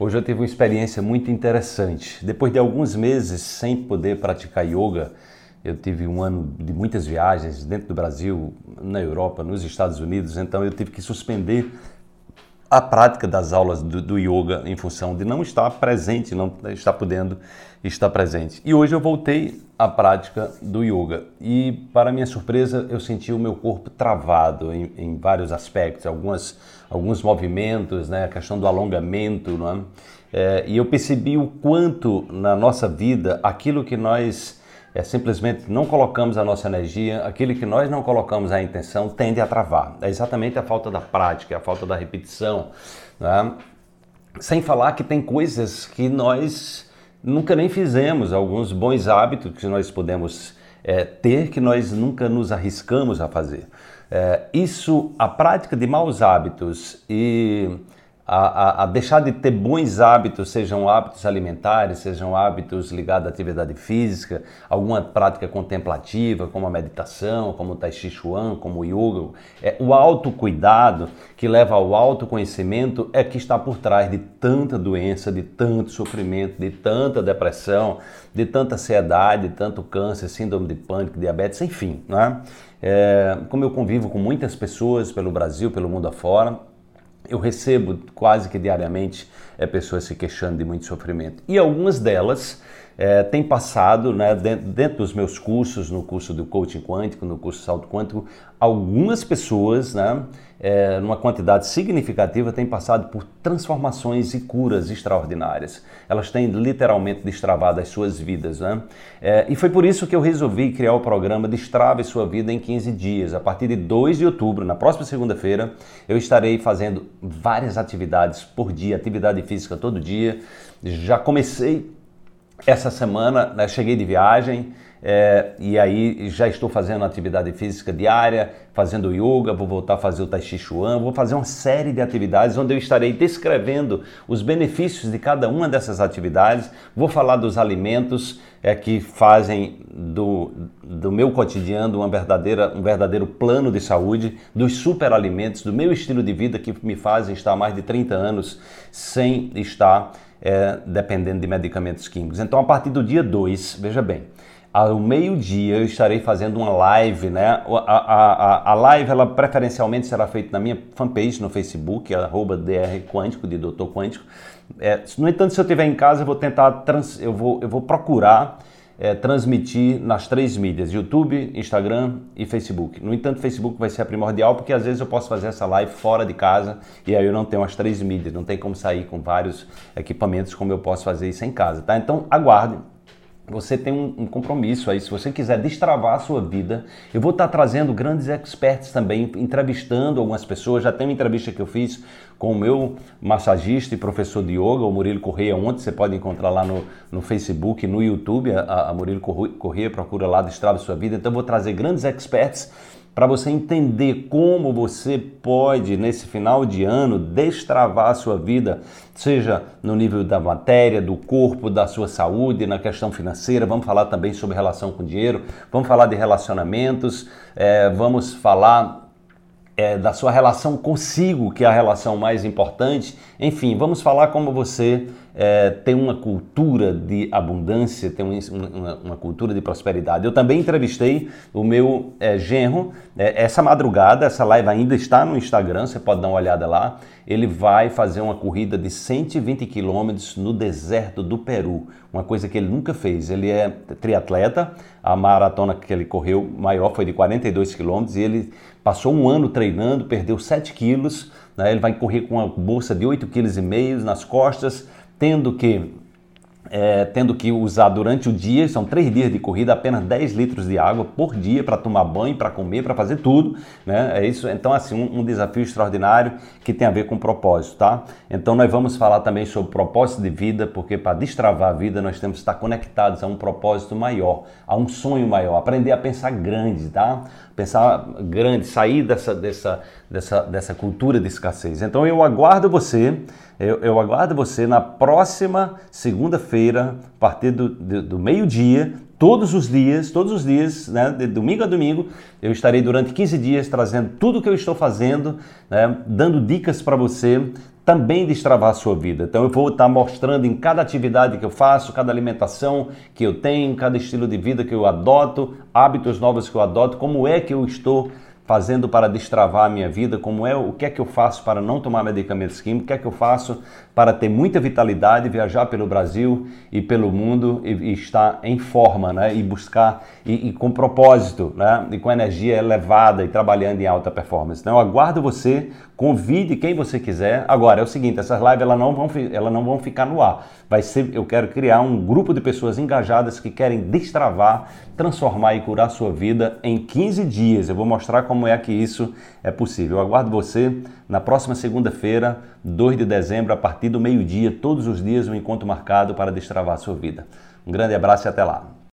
Hoje eu tive uma experiência muito interessante. Depois de alguns meses sem poder praticar yoga, eu tive um ano de muitas viagens dentro do Brasil, na Europa, nos Estados Unidos, então eu tive que suspender a prática das aulas do, do, yoga em função de não estar presente, não estar podendo estar presente. E hoje eu voltei à prática do yoga e, para minha surpresa, eu senti o meu corpo travado em, em vários aspectos, algumas, alguns movimentos, né, a questão do alongamento, não é? É, e eu percebi o quanto na nossa vida aquilo que nós é simplesmente não colocamos a nossa energia, aquilo que nós não colocamos a intenção tende a travar. É exatamente a falta da prática, a falta da repetição. Né? Sem falar que tem coisas que nós nunca nem fizemos, alguns bons hábitos que nós podemos é, ter que nós nunca nos arriscamos a fazer. É, isso, a prática de maus hábitos e a, a, a, deixar de ter bons hábitos, sejam hábitos alimentares, sejam hábitos ligados à atividade física, alguma prática contemplativa, como a meditação, como o Tai Chi Chuan, como o yoga. É, o autocuidado que leva ao autoconhecimento é que está por trás de tanta doença, de tanto sofrimento, de tanta depressão, de tanta ansiedade, de tanto câncer, síndrome de pânico, diabetes, enfim. Né? É, como eu convivo com muitas pessoas pelo Brasil, pelo mundo afora, eu recebo quase que diariamente é, pessoas se queixando de muito sofrimento. E algumas delas é, têm passado, né, dentro, dentro, dos meus cursos, no curso do coaching quântico, no curso salto quântico, algumas pessoas, né, é, numa quantidade significativa, têm passado por transformações e curas extraordinárias. Elas têm literalmente destravado as suas vidas. Né? É, e foi por isso que eu resolvi criar o programa Destrave Sua Vida em 15 Dias. A partir de 2 de outubro, na próxima segunda-feira, eu estarei fazendo várias atividades por dia, atividade física todo dia. Já comecei essa semana, né, cheguei de viagem, é, e aí já estou fazendo atividade física diária, fazendo yoga, vou voltar a fazer o Tai Chi Chuan, vou fazer uma série de atividades onde eu estarei descrevendo os benefícios de cada uma dessas atividades, vou falar dos alimentos é, que fazem do, do meu cotidiano uma verdadeira, um verdadeiro plano de saúde, dos superalimentos, do meu estilo de vida que me fazem estar mais de 30 anos sem estar é, dependendo de medicamentos químicos. Então, a partir do dia 2, veja bem, ao meio-dia eu estarei fazendo uma live, né? A, a, a, live, ela preferencialmente será feita na minha fanpage no Facebook, arroba DR Quântico, de Doutor Quântico. É, no entanto, se eu estiver em casa, eu vou tentar, trans, eu, vou, eu vou procurar é, transmitir nas três mídias, YouTube, Instagram e Facebook. No entanto, Facebook vai ser a primordial, porque às vezes eu posso fazer essa live fora de casa e aí eu não tenho as três mídias, não tem como sair com vários equipamentos como eu posso fazer isso em casa, tá? Então, aguarde você tem um, compromisso aí. Se você quiser destravar a sua vida, eu vou estar trazendo grandes experts também, entrevistando algumas pessoas. Já tem uma entrevista que eu fiz com o meu massagista e professor de yoga, o Murilo Correia, ontem você pode encontrar lá no, no Facebook, no YouTube, a, a Murilo Correia, procura lá Destrava Sua Vida. Então eu vou trazer grandes experts para você entender como você pode, nesse final de ano, destravar a sua vida, seja no nível da matéria, do corpo, da sua saúde, na questão financeira. Vamos falar também sobre relação com dinheiro, vamos falar de relacionamentos, é, vamos falar é, da sua relação consigo, que é a relação mais importante. Enfim, vamos falar como você é, tem uma cultura de abundância, tem uma, uma, cultura de prosperidade. Eu também entrevistei o meu é, genro é, essa madrugada, essa live ainda está no Instagram, você pode dar uma olhada lá. Ele vai fazer uma corrida de 120 quilômetros no deserto do Peru, uma coisa que ele nunca fez. Ele é triatleta, a maratona que ele correu maior foi de 42 quilômetros e ele passou um ano treinando, perdeu 7 quilos. Né? Ele vai correr com uma bolsa de 8,5 kg nas costas tendo que é, tendo que usar durante o dia, são três dias de corrida, apenas 10 litros de água por dia para tomar banho, para comer, para fazer tudo, né? É isso. Então, assim, um, um, desafio extraordinário que tem a ver com propósito, tá? Então, nós vamos falar também sobre propósito de vida, porque para destravar a vida nós temos que estar conectados a um propósito maior, a um sonho maior, aprender a pensar grande, tá? Pensar grande, sair dessa, dessa, dessa, dessa cultura de escassez. Então, eu aguardo você eu, eu aguardo você na próxima segunda-feira, a partir do, do, do meio-dia, todos os dias, todos os dias, né, de domingo a domingo, eu estarei durante 15 dias trazendo tudo o que eu estou fazendo, né, dando dicas para você também destravar a sua vida. Então eu vou estar mostrando em cada atividade que eu faço, cada alimentação que eu tenho, cada estilo de vida que eu adoto, hábitos novos que eu adoto, como é que eu estou fazendo para destravar a minha vida, como é, o que é que eu faço para não tomar medicamentos químicos, o que é que eu faço para ter muita vitalidade, viajar pelo Brasil e pelo mundo e, e estar em forma, né? E buscar e, e, com propósito, né? E com energia elevada e trabalhando em alta performance. Então, eu aguardo você, convide quem você quiser. Agora é o seguinte, essas lives elas não vão, elas não vão ficar no ar. Vai ser, eu quero criar um grupo de pessoas engajadas que querem destravar, transformar e curar sua vida em 15 dias. Eu vou mostrar como é que isso é possível. Eu aguardo você na próxima segunda-feira, 2 de dezembro, a partir do meio-dia, todos os dias um encontro marcado para destravar a sua vida. Um grande abraço e até lá.